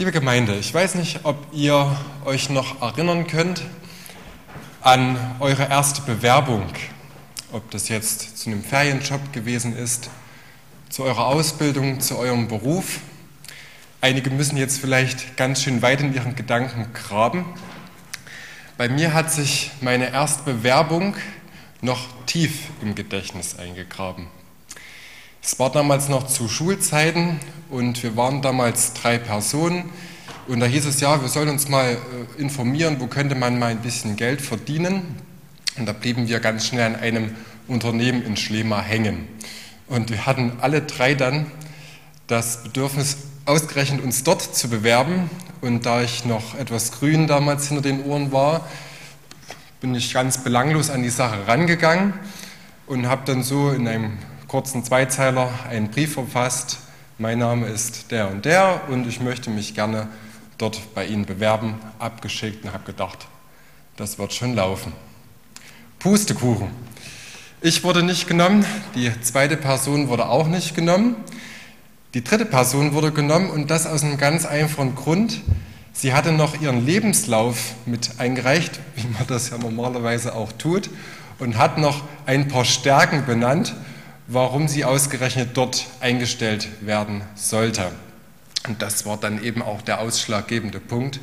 Liebe Gemeinde, ich weiß nicht, ob ihr euch noch erinnern könnt an eure erste Bewerbung, ob das jetzt zu einem Ferienjob gewesen ist, zu eurer Ausbildung, zu eurem Beruf. Einige müssen jetzt vielleicht ganz schön weit in ihren Gedanken graben. Bei mir hat sich meine erste Bewerbung noch tief im Gedächtnis eingegraben. Es war damals noch zu Schulzeiten und wir waren damals drei Personen. Und da hieß es, ja, wir sollen uns mal äh, informieren, wo könnte man mal ein bisschen Geld verdienen. Und da blieben wir ganz schnell an einem Unternehmen in Schlema hängen. Und wir hatten alle drei dann das Bedürfnis, ausgerechnet uns dort zu bewerben. Und da ich noch etwas grün damals hinter den Ohren war, bin ich ganz belanglos an die Sache rangegangen und habe dann so in einem kurzen Zweizeiler einen Brief verfasst. Mein Name ist der und der und ich möchte mich gerne dort bei Ihnen bewerben, abgeschickt und habe gedacht, das wird schon laufen. Pustekuchen. Ich wurde nicht genommen, die zweite Person wurde auch nicht genommen, die dritte Person wurde genommen und das aus einem ganz einfachen Grund. Sie hatte noch ihren Lebenslauf mit eingereicht, wie man das ja normalerweise auch tut, und hat noch ein paar Stärken benannt warum sie ausgerechnet dort eingestellt werden sollte. Und das war dann eben auch der ausschlaggebende Punkt,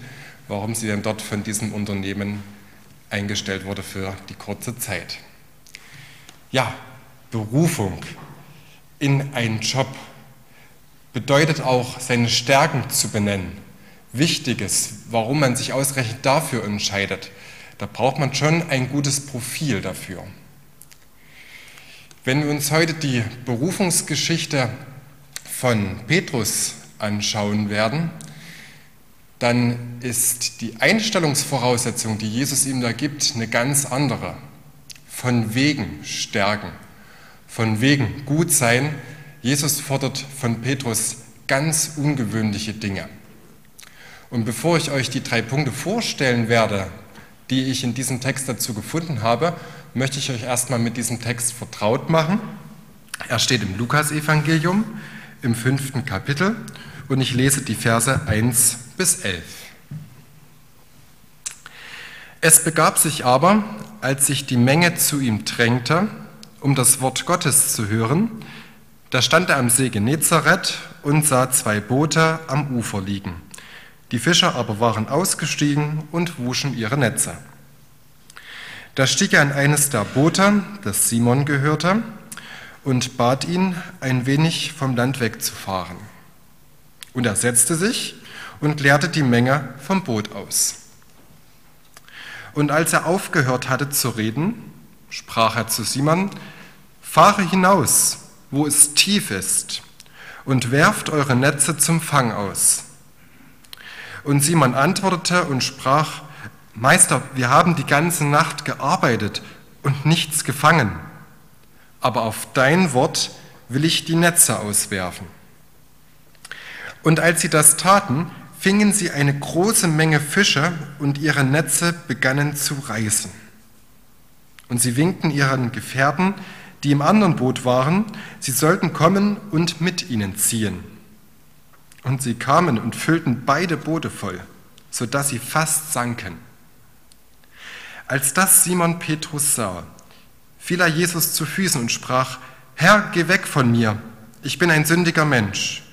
warum sie dann dort von diesem Unternehmen eingestellt wurde für die kurze Zeit. Ja, Berufung in einen Job bedeutet auch, seine Stärken zu benennen. Wichtiges, warum man sich ausgerechnet dafür entscheidet. Da braucht man schon ein gutes Profil dafür. Wenn wir uns heute die Berufungsgeschichte von Petrus anschauen werden, dann ist die Einstellungsvoraussetzung, die Jesus ihm da gibt, eine ganz andere. Von wegen Stärken, von wegen Gutsein. Jesus fordert von Petrus ganz ungewöhnliche Dinge. Und bevor ich euch die drei Punkte vorstellen werde, die ich in diesem Text dazu gefunden habe, möchte ich euch erstmal mit diesem Text vertraut machen. Er steht im Lukasevangelium im fünften Kapitel und ich lese die Verse 1 bis 11. Es begab sich aber, als sich die Menge zu ihm drängte, um das Wort Gottes zu hören, da stand er am See Genezareth und sah zwei Boote am Ufer liegen. Die Fischer aber waren ausgestiegen und wuschen ihre Netze. Da stieg er in eines der Boote, das Simon gehörte, und bat ihn, ein wenig vom Land wegzufahren. Und er setzte sich und leerte die Menge vom Boot aus. Und als er aufgehört hatte zu reden, sprach er zu Simon, fahre hinaus, wo es tief ist, und werft eure Netze zum Fang aus. Und Simon antwortete und sprach, Meister, wir haben die ganze Nacht gearbeitet und nichts gefangen, aber auf dein Wort will ich die Netze auswerfen. Und als sie das taten, fingen sie eine große Menge Fische und ihre Netze begannen zu reißen. Und sie winkten ihren Gefährten, die im anderen Boot waren, sie sollten kommen und mit ihnen ziehen. Und sie kamen und füllten beide Boote voll, sodass sie fast sanken. Als das Simon Petrus sah, fiel er Jesus zu Füßen und sprach, Herr, geh weg von mir, ich bin ein sündiger Mensch.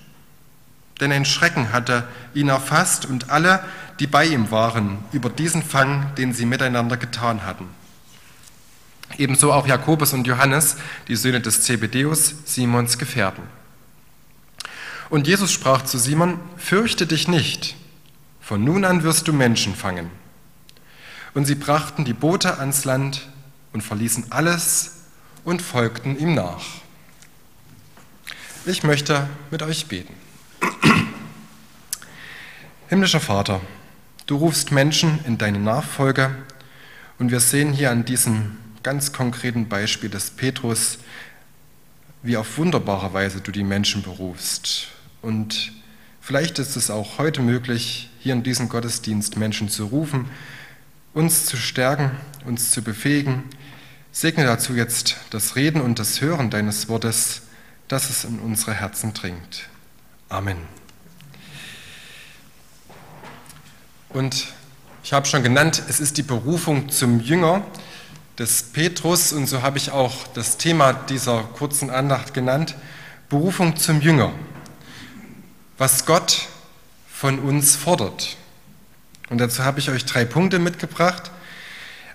Denn ein Schrecken hatte ihn erfasst und alle, die bei ihm waren, über diesen Fang, den sie miteinander getan hatten. Ebenso auch Jakobus und Johannes, die Söhne des Zebedeus, Simons Gefährten. Und Jesus sprach zu Simon, fürchte dich nicht, von nun an wirst du Menschen fangen. Und sie brachten die Boote ans Land und verließen alles und folgten ihm nach. Ich möchte mit euch beten. Himmlischer Vater, du rufst Menschen in deine Nachfolge und wir sehen hier an diesem ganz konkreten Beispiel des Petrus, wie auf wunderbare Weise du die Menschen berufst. Und vielleicht ist es auch heute möglich, hier in diesem Gottesdienst Menschen zu rufen, uns zu stärken, uns zu befähigen. Segne dazu jetzt das Reden und das Hören deines Wortes, dass es in unsere Herzen dringt. Amen. Und ich habe schon genannt, es ist die Berufung zum Jünger des Petrus und so habe ich auch das Thema dieser kurzen Andacht genannt, Berufung zum Jünger. Was Gott von uns fordert. Und dazu habe ich euch drei Punkte mitgebracht.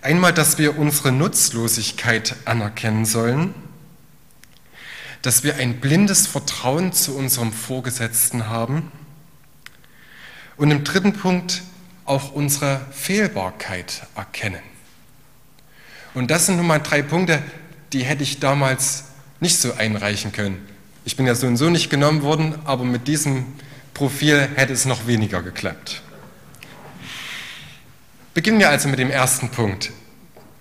Einmal, dass wir unsere Nutzlosigkeit anerkennen sollen, dass wir ein blindes Vertrauen zu unserem Vorgesetzten haben und im dritten Punkt auch unsere Fehlbarkeit erkennen. Und das sind nun mal drei Punkte, die hätte ich damals nicht so einreichen können. Ich bin ja so und so nicht genommen worden, aber mit diesem Profil hätte es noch weniger geklappt. Beginnen wir also mit dem ersten Punkt.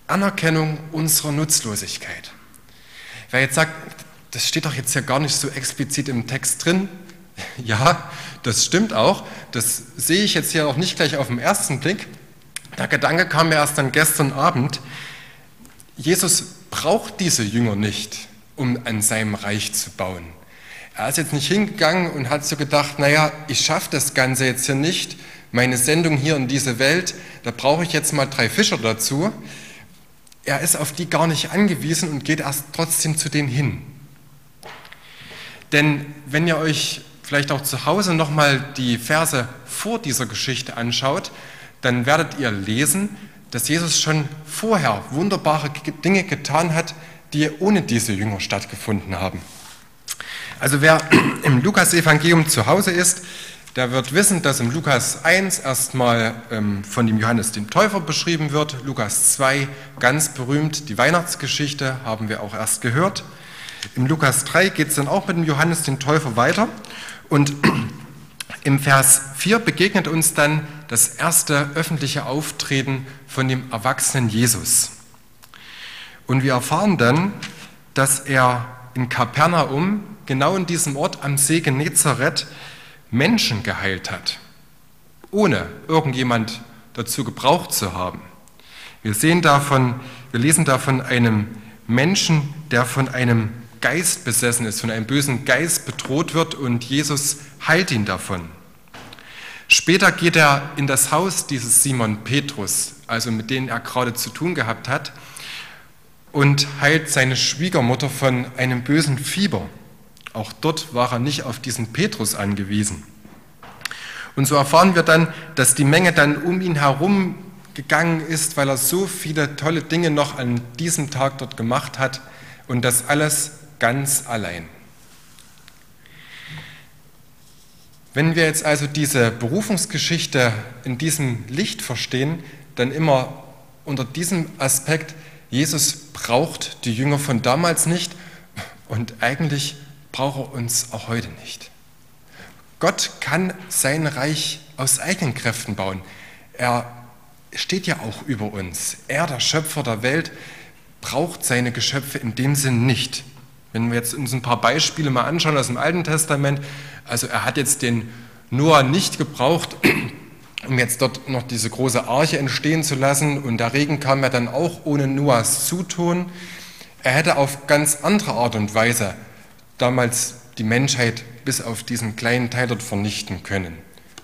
Anerkennung unserer Nutzlosigkeit. Wer jetzt sagt, das steht doch jetzt ja gar nicht so explizit im Text drin, ja, das stimmt auch. Das sehe ich jetzt hier auch nicht gleich auf den ersten Blick. Der Gedanke kam mir erst dann gestern Abend. Jesus braucht diese Jünger nicht, um an seinem Reich zu bauen. Er ist jetzt nicht hingegangen und hat so gedacht, naja, ich schaffe das Ganze jetzt hier nicht, meine Sendung hier in diese Welt, da brauche ich jetzt mal drei Fischer dazu. Er ist auf die gar nicht angewiesen und geht erst trotzdem zu denen hin. Denn wenn ihr euch vielleicht auch zu Hause nochmal die Verse vor dieser Geschichte anschaut, dann werdet ihr lesen, dass Jesus schon vorher wunderbare Dinge getan hat, die ohne diese Jünger stattgefunden haben. Also wer im Lukas-Evangelium zu Hause ist, der wird wissen, dass im Lukas 1 erstmal ähm, von dem Johannes dem Täufer beschrieben wird. Lukas 2 ganz berühmt, die Weihnachtsgeschichte haben wir auch erst gehört. Im Lukas 3 geht es dann auch mit dem Johannes dem Täufer weiter. Und im Vers 4 begegnet uns dann das erste öffentliche Auftreten von dem erwachsenen Jesus. Und wir erfahren dann, dass er in Kapernaum, genau in diesem Ort am See Genezareth, Menschen geheilt hat, ohne irgendjemand dazu gebraucht zu haben. Wir sehen davon, wir lesen davon einem Menschen, der von einem Geist besessen ist, von einem bösen Geist bedroht wird und Jesus heilt ihn davon. Später geht er in das Haus dieses Simon Petrus, also mit denen er gerade zu tun gehabt hat, und heilt seine Schwiegermutter von einem bösen Fieber. Auch dort war er nicht auf diesen Petrus angewiesen. Und so erfahren wir dann, dass die Menge dann um ihn herum gegangen ist, weil er so viele tolle Dinge noch an diesem Tag dort gemacht hat und das alles ganz allein. Wenn wir jetzt also diese Berufungsgeschichte in diesem Licht verstehen, dann immer unter diesem Aspekt, Jesus braucht die Jünger von damals nicht und eigentlich braucht er uns auch heute nicht. Gott kann sein Reich aus eigenen Kräften bauen. Er steht ja auch über uns. Er, der Schöpfer der Welt, braucht seine Geschöpfe in dem Sinn nicht. Wenn wir jetzt uns ein paar Beispiele mal anschauen aus dem Alten Testament, also er hat jetzt den Noah nicht gebraucht, um jetzt dort noch diese große Arche entstehen zu lassen und der Regen kam ja dann auch ohne Noahs Zutun. Er hätte auf ganz andere Art und Weise damals die Menschheit bis auf diesen kleinen Teil dort vernichten können.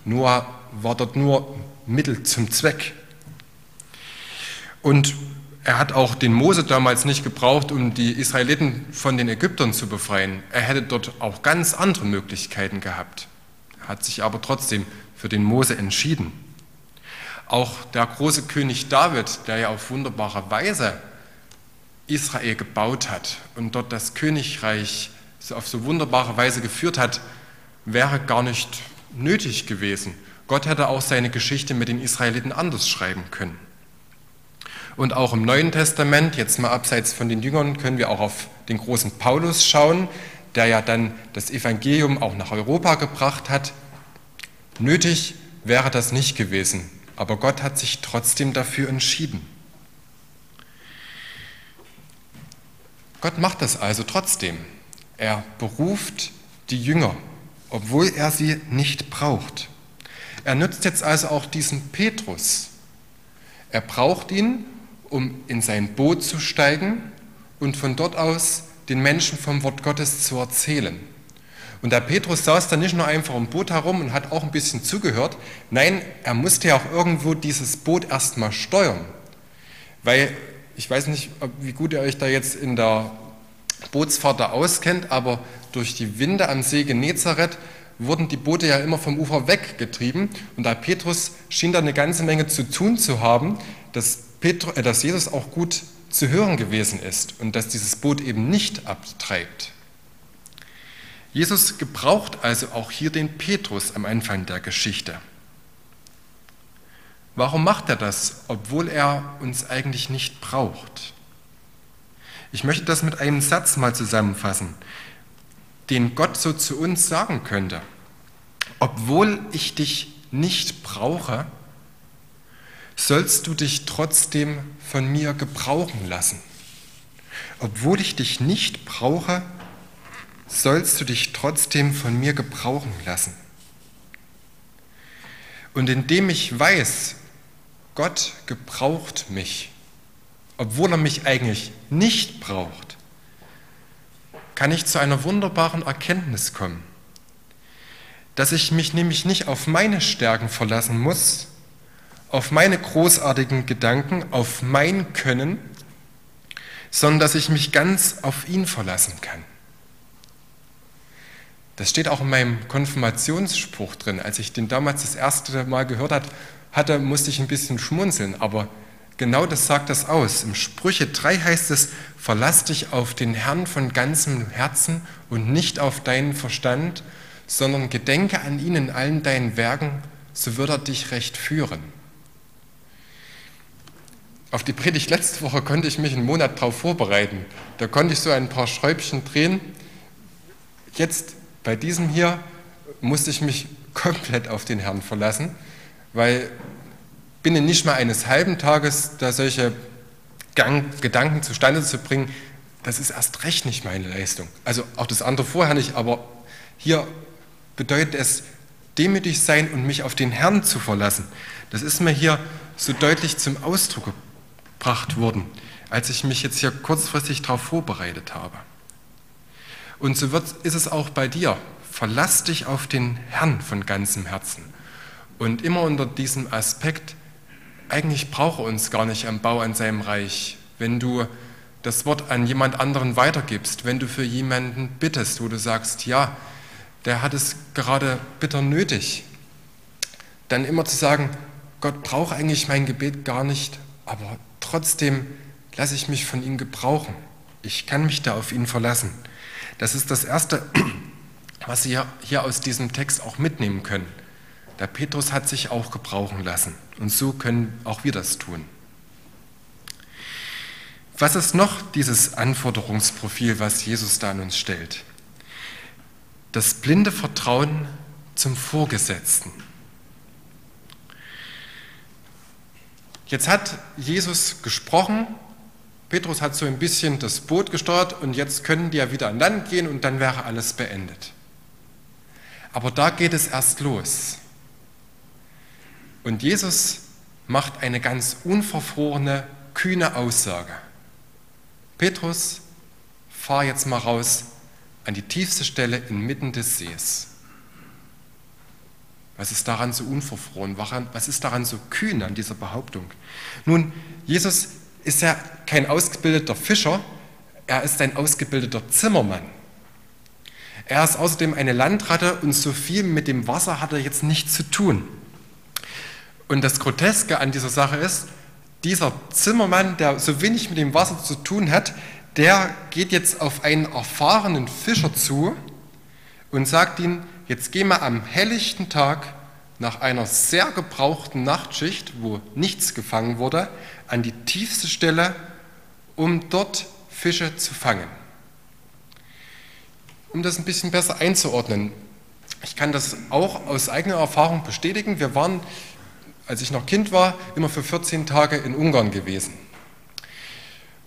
Noah war dort nur Mittel zum Zweck. Und er hat auch den Mose damals nicht gebraucht, um die Israeliten von den Ägyptern zu befreien. Er hätte dort auch ganz andere Möglichkeiten gehabt, er hat sich aber trotzdem für den Mose entschieden. Auch der große König David, der ja auf wunderbare Weise Israel gebaut hat und dort das Königreich auf so wunderbare Weise geführt hat, wäre gar nicht nötig gewesen. Gott hätte auch seine Geschichte mit den Israeliten anders schreiben können. Und auch im Neuen Testament, jetzt mal abseits von den Jüngern, können wir auch auf den großen Paulus schauen, der ja dann das Evangelium auch nach Europa gebracht hat. Nötig wäre das nicht gewesen, aber Gott hat sich trotzdem dafür entschieden. Gott macht das also trotzdem. Er beruft die Jünger, obwohl er sie nicht braucht. Er nützt jetzt also auch diesen Petrus. Er braucht ihn, um in sein Boot zu steigen und von dort aus den Menschen vom Wort Gottes zu erzählen. Und der Petrus saß dann nicht nur einfach im Boot herum und hat auch ein bisschen zugehört. Nein, er musste ja auch irgendwo dieses Boot erstmal steuern. Weil, ich weiß nicht, wie gut ihr euch da jetzt in der Bootsfahrt da auskennt, aber durch die Winde am See Genezareth wurden die Boote ja immer vom Ufer weggetrieben. Und da Petrus schien da eine ganze Menge zu tun zu haben, dass, Petru, äh, dass Jesus auch gut zu hören gewesen ist und dass dieses Boot eben nicht abtreibt. Jesus gebraucht also auch hier den Petrus am Anfang der Geschichte. Warum macht er das, obwohl er uns eigentlich nicht braucht? Ich möchte das mit einem Satz mal zusammenfassen, den Gott so zu uns sagen könnte. Obwohl ich dich nicht brauche, sollst du dich trotzdem von mir gebrauchen lassen. Obwohl ich dich nicht brauche, sollst du dich trotzdem von mir gebrauchen lassen. Und indem ich weiß, Gott gebraucht mich, obwohl er mich eigentlich nicht braucht, kann ich zu einer wunderbaren Erkenntnis kommen, dass ich mich nämlich nicht auf meine Stärken verlassen muss, auf meine großartigen Gedanken, auf mein Können, sondern dass ich mich ganz auf ihn verlassen kann. Das steht auch in meinem Konfirmationsspruch drin. Als ich den damals das erste Mal gehört hatte, musste ich ein bisschen schmunzeln, aber genau das sagt das aus. Im Sprüche 3 heißt es, verlass dich auf den Herrn von ganzem Herzen und nicht auf deinen Verstand, sondern gedenke an ihn in allen deinen Werken, so wird er dich recht führen. Auf die Predigt letzte Woche konnte ich mich einen Monat darauf vorbereiten. Da konnte ich so ein paar Schräubchen drehen. Jetzt bei diesem hier musste ich mich komplett auf den Herrn verlassen, weil binnen nicht mal eines halben Tages da solche Gang, Gedanken zustande zu bringen, das ist erst recht nicht meine Leistung. Also auch das andere vorher nicht, aber hier bedeutet es demütig sein und mich auf den Herrn zu verlassen. Das ist mir hier so deutlich zum Ausdruck gebracht worden, als ich mich jetzt hier kurzfristig darauf vorbereitet habe. Und so wird, ist es auch bei dir. Verlass dich auf den Herrn von ganzem Herzen. Und immer unter diesem Aspekt, eigentlich brauche uns gar nicht am Bau an seinem Reich. Wenn du das Wort an jemand anderen weitergibst, wenn du für jemanden bittest, wo du sagst, ja, der hat es gerade bitter nötig, dann immer zu sagen, Gott braucht eigentlich mein Gebet gar nicht, aber trotzdem lasse ich mich von ihm gebrauchen. Ich kann mich da auf ihn verlassen. Das ist das Erste, was Sie hier aus diesem Text auch mitnehmen können. Der Petrus hat sich auch gebrauchen lassen und so können auch wir das tun. Was ist noch dieses Anforderungsprofil, was Jesus da an uns stellt? Das blinde Vertrauen zum Vorgesetzten. Jetzt hat Jesus gesprochen Petrus hat so ein bisschen das Boot gesteuert und jetzt können die ja wieder an Land gehen und dann wäre alles beendet. Aber da geht es erst los. Und Jesus macht eine ganz unverfrorene, kühne Aussage. Petrus, fahr jetzt mal raus an die tiefste Stelle inmitten des Sees. Was ist daran so unverfroren? Was ist daran so kühn an dieser Behauptung? Nun, Jesus ist er kein ausgebildeter Fischer, er ist ein ausgebildeter Zimmermann. Er ist außerdem eine Landratte und so viel mit dem Wasser hat er jetzt nichts zu tun. Und das Groteske an dieser Sache ist, dieser Zimmermann, der so wenig mit dem Wasser zu tun hat, der geht jetzt auf einen erfahrenen Fischer zu und sagt ihm, jetzt geh mal am helllichten Tag nach einer sehr gebrauchten Nachtschicht, wo nichts gefangen wurde, an die tiefste Stelle, um dort Fische zu fangen. Um das ein bisschen besser einzuordnen, ich kann das auch aus eigener Erfahrung bestätigen. Wir waren, als ich noch Kind war, immer für 14 Tage in Ungarn gewesen.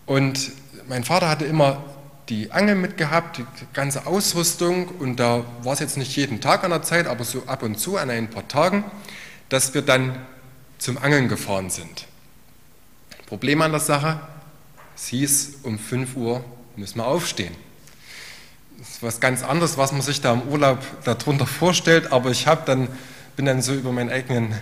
Und mein Vater hatte immer die Angel mitgehabt, die ganze Ausrüstung und da war es jetzt nicht jeden Tag an der Zeit, aber so ab und zu an ein paar Tagen, dass wir dann zum Angeln gefahren sind. Problem an der Sache, es hieß, um 5 Uhr müssen wir aufstehen. ist was ganz anderes, was man sich da im Urlaub darunter vorstellt, aber ich dann, bin dann so über meinen eigenen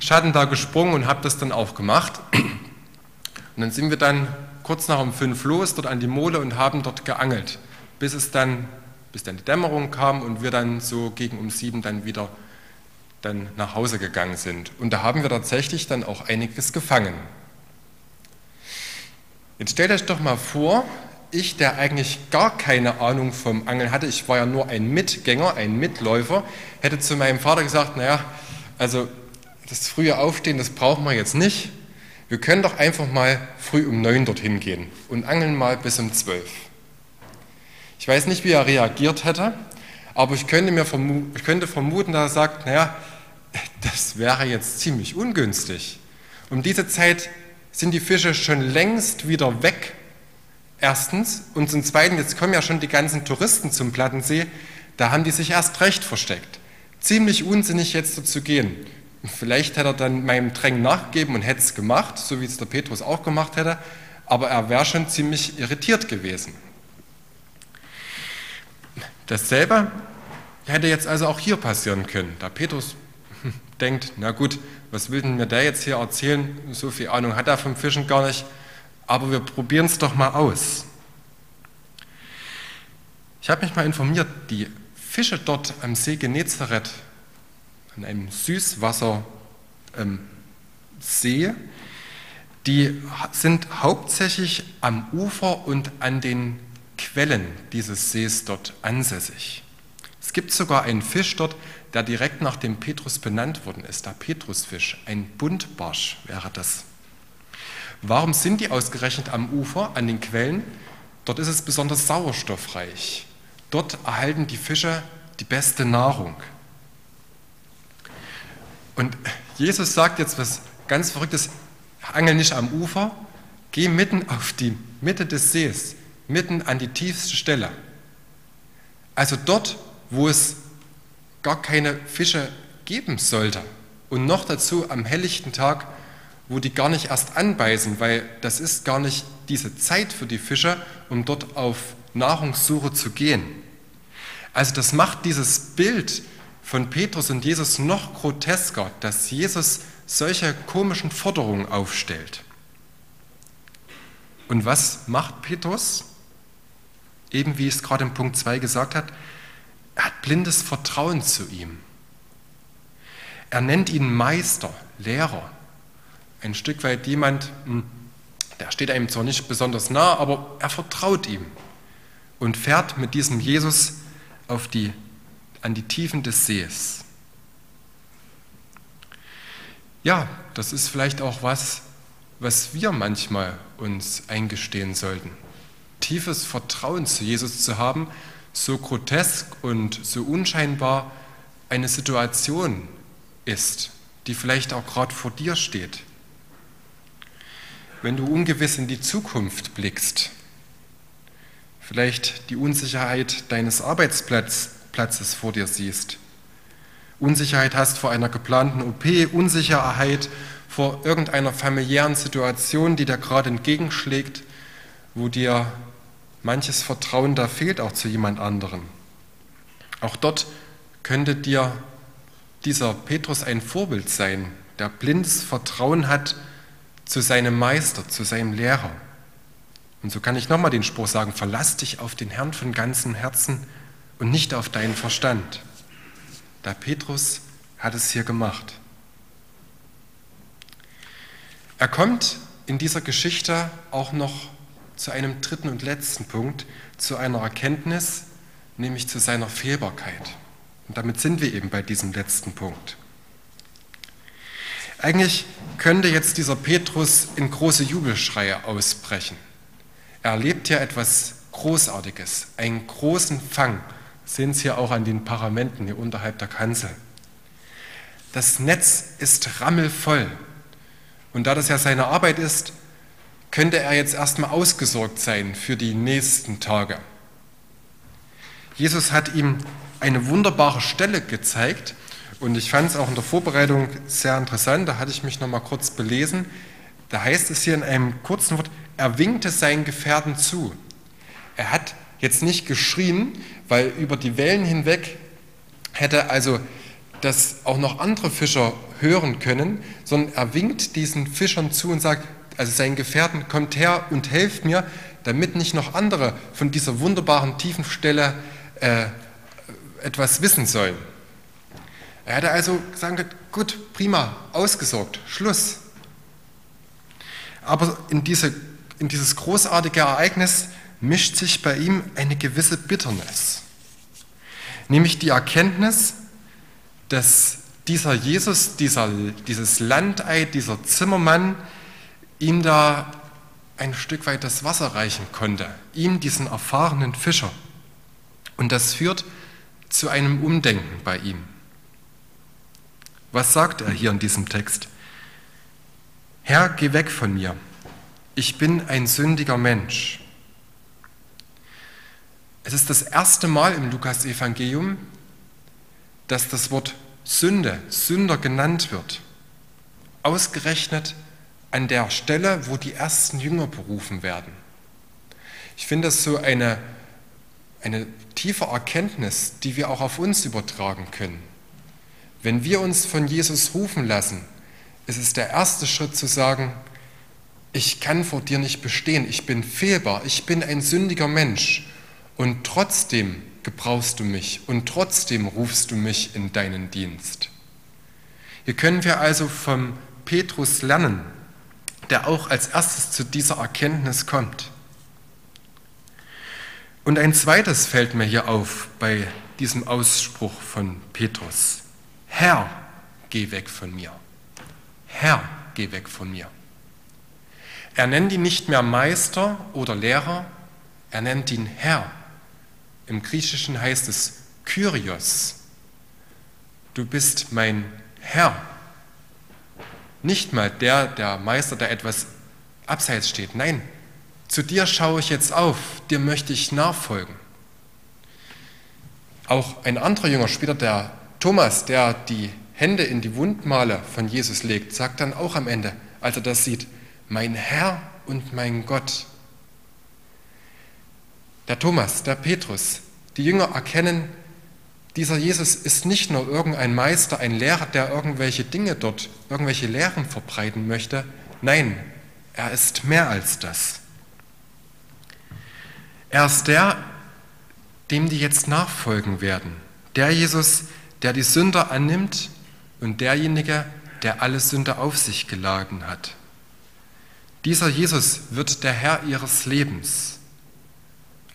Schatten da gesprungen und habe das dann auch gemacht. Und dann sind wir dann kurz nach um fünf los, dort an die Mole und haben dort geangelt, bis es dann, bis dann die Dämmerung kam und wir dann so gegen um sieben dann wieder dann nach Hause gegangen sind. Und da haben wir tatsächlich dann auch einiges gefangen. Jetzt stellt euch doch mal vor, ich, der eigentlich gar keine Ahnung vom Angeln hatte, ich war ja nur ein Mitgänger, ein Mitläufer, hätte zu meinem Vater gesagt, naja, also das frühe Aufstehen, das brauchen wir jetzt nicht. Wir können doch einfach mal früh um neun dorthin gehen und angeln mal bis um zwölf. Ich weiß nicht, wie er reagiert hätte, aber ich könnte, mir vermu ich könnte vermuten, dass er sagt, naja, das wäre jetzt ziemlich ungünstig. Um diese Zeit sind die Fische schon längst wieder weg Erstens. Und zum Zweiten, jetzt kommen ja schon die ganzen Touristen zum Plattensee, da haben die sich erst recht versteckt. Ziemlich unsinnig jetzt dazu gehen. Vielleicht hätte er dann meinem Drängen nachgegeben und hätte es gemacht, so wie es der Petrus auch gemacht hätte, aber er wäre schon ziemlich irritiert gewesen. Dasselbe hätte jetzt also auch hier passieren können. Da Petrus denkt, na gut, was will denn mir der jetzt hier erzählen? So viel Ahnung hat er vom Fischen gar nicht aber wir probieren es doch mal aus. Ich habe mich mal informiert, die Fische dort am See Genezareth, an einem Süßwassersee, ähm, die sind hauptsächlich am Ufer und an den Quellen dieses Sees dort ansässig. Es gibt sogar einen Fisch dort, der direkt nach dem Petrus benannt worden ist, der Petrusfisch, ein Buntbarsch wäre das. Warum sind die ausgerechnet am Ufer, an den Quellen? Dort ist es besonders sauerstoffreich. Dort erhalten die Fische die beste Nahrung. Und Jesus sagt jetzt was ganz Verrücktes, angel nicht am Ufer, geh mitten auf die Mitte des Sees, mitten an die tiefste Stelle. Also dort, wo es gar keine Fische geben sollte. Und noch dazu am helllichten Tag wo die gar nicht erst anbeißen, weil das ist gar nicht diese Zeit für die Fische, um dort auf Nahrungssuche zu gehen. Also das macht dieses Bild von Petrus und Jesus noch grotesker, dass Jesus solche komischen Forderungen aufstellt. Und was macht Petrus? Eben wie es gerade im Punkt 2 gesagt hat, er hat blindes Vertrauen zu ihm. Er nennt ihn Meister, Lehrer ein Stück weit jemand, hm, der steht einem zwar nicht besonders nah, aber er vertraut ihm und fährt mit diesem Jesus auf die, an die Tiefen des Sees. Ja, das ist vielleicht auch was, was wir manchmal uns eingestehen sollten. Tiefes Vertrauen zu Jesus zu haben, so grotesk und so unscheinbar eine Situation ist, die vielleicht auch gerade vor dir steht wenn du ungewiss in die Zukunft blickst, vielleicht die Unsicherheit deines Arbeitsplatzes vor dir siehst, Unsicherheit hast vor einer geplanten OP, Unsicherheit vor irgendeiner familiären Situation, die dir gerade entgegenschlägt, wo dir manches Vertrauen da fehlt, auch zu jemand anderem. Auch dort könnte dir dieser Petrus ein Vorbild sein, der blindes Vertrauen hat zu seinem Meister, zu seinem Lehrer. Und so kann ich nochmal den Spruch sagen, verlass dich auf den Herrn von ganzem Herzen und nicht auf deinen Verstand. Da Petrus hat es hier gemacht. Er kommt in dieser Geschichte auch noch zu einem dritten und letzten Punkt, zu einer Erkenntnis, nämlich zu seiner Fehlbarkeit. Und damit sind wir eben bei diesem letzten Punkt. Eigentlich könnte jetzt dieser Petrus in große Jubelschreie ausbrechen. Er erlebt ja etwas Großartiges, einen großen Fang. Sehen Sie hier auch an den Paramenten hier unterhalb der Kanzel. Das Netz ist rammelvoll. Und da das ja seine Arbeit ist, könnte er jetzt erstmal ausgesorgt sein für die nächsten Tage. Jesus hat ihm eine wunderbare Stelle gezeigt, und ich fand es auch in der Vorbereitung sehr interessant, da hatte ich mich noch mal kurz belesen. Da heißt es hier in einem kurzen Wort, er winkte seinen Gefährten zu. Er hat jetzt nicht geschrien, weil über die Wellen hinweg hätte also das auch noch andere Fischer hören können, sondern er winkt diesen Fischern zu und sagt, also seinen Gefährten, kommt her und helft mir, damit nicht noch andere von dieser wunderbaren tiefen Stelle äh, etwas wissen sollen. Er hätte also gesagt, gut, prima, ausgesorgt, Schluss. Aber in, diese, in dieses großartige Ereignis mischt sich bei ihm eine gewisse Bitternis. Nämlich die Erkenntnis, dass dieser Jesus, dieser, dieses Landei, dieser Zimmermann ihm da ein Stück weit das Wasser reichen konnte, ihm diesen erfahrenen Fischer. Und das führt zu einem Umdenken bei ihm. Was sagt er hier in diesem Text? Herr, geh weg von mir. Ich bin ein sündiger Mensch. Es ist das erste Mal im Lukas-Evangelium, dass das Wort Sünde, Sünder genannt wird. Ausgerechnet an der Stelle, wo die ersten Jünger berufen werden. Ich finde das so eine, eine tiefe Erkenntnis, die wir auch auf uns übertragen können. Wenn wir uns von Jesus rufen lassen, ist es der erste Schritt zu sagen, ich kann vor dir nicht bestehen, ich bin fehlbar, ich bin ein sündiger Mensch und trotzdem gebrauchst du mich und trotzdem rufst du mich in deinen Dienst. Hier können wir also vom Petrus lernen, der auch als erstes zu dieser Erkenntnis kommt. Und ein zweites fällt mir hier auf bei diesem Ausspruch von Petrus. Herr, geh weg von mir. Herr, geh weg von mir. Er nennt ihn nicht mehr Meister oder Lehrer, er nennt ihn Herr. Im Griechischen heißt es Kyrios. Du bist mein Herr. Nicht mal der, der Meister, der etwas abseits steht. Nein, zu dir schaue ich jetzt auf, dir möchte ich nachfolgen. Auch ein anderer Jünger, später der Thomas, der die Hände in die Wundmale von Jesus legt, sagt dann auch am Ende, als er das sieht, mein Herr und mein Gott. Der Thomas, der Petrus, die Jünger erkennen, dieser Jesus ist nicht nur irgendein Meister, ein Lehrer, der irgendwelche Dinge dort, irgendwelche Lehren verbreiten möchte. Nein, er ist mehr als das. Er ist der, dem die jetzt nachfolgen werden. Der Jesus, der die Sünder annimmt und derjenige, der alle Sünde auf sich geladen hat. Dieser Jesus wird der Herr ihres Lebens,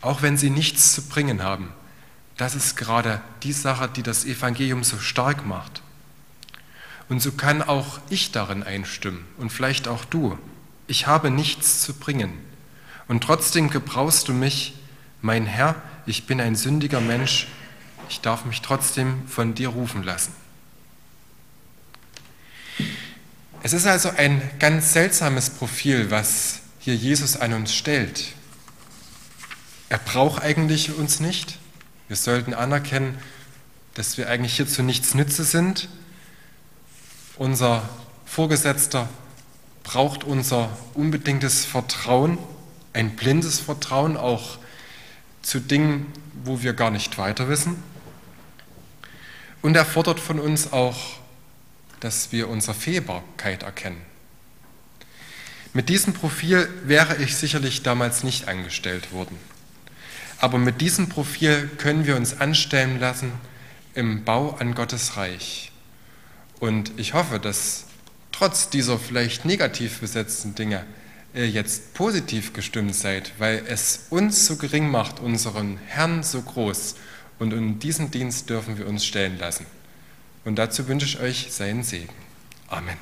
auch wenn sie nichts zu bringen haben. Das ist gerade die Sache, die das Evangelium so stark macht. Und so kann auch ich darin einstimmen und vielleicht auch du. Ich habe nichts zu bringen. Und trotzdem gebrauchst du mich, mein Herr, ich bin ein sündiger Mensch ich darf mich trotzdem von dir rufen lassen. Es ist also ein ganz seltsames Profil, was hier Jesus an uns stellt. Er braucht eigentlich uns nicht. Wir sollten anerkennen, dass wir eigentlich hierzu nichts Nütze sind. Unser Vorgesetzter braucht unser unbedingtes Vertrauen, ein blindes Vertrauen auch zu Dingen, wo wir gar nicht weiter wissen. Und er fordert von uns auch, dass wir unsere Fehlbarkeit erkennen. Mit diesem Profil wäre ich sicherlich damals nicht angestellt worden. Aber mit diesem Profil können wir uns anstellen lassen im Bau an Gottes Reich. Und ich hoffe, dass trotz dieser vielleicht negativ besetzten Dinge ihr jetzt positiv gestimmt seid, weil es uns so gering macht, unseren Herrn so groß und in diesen Dienst dürfen wir uns stellen lassen. Und dazu wünsche ich euch seinen Segen. Amen.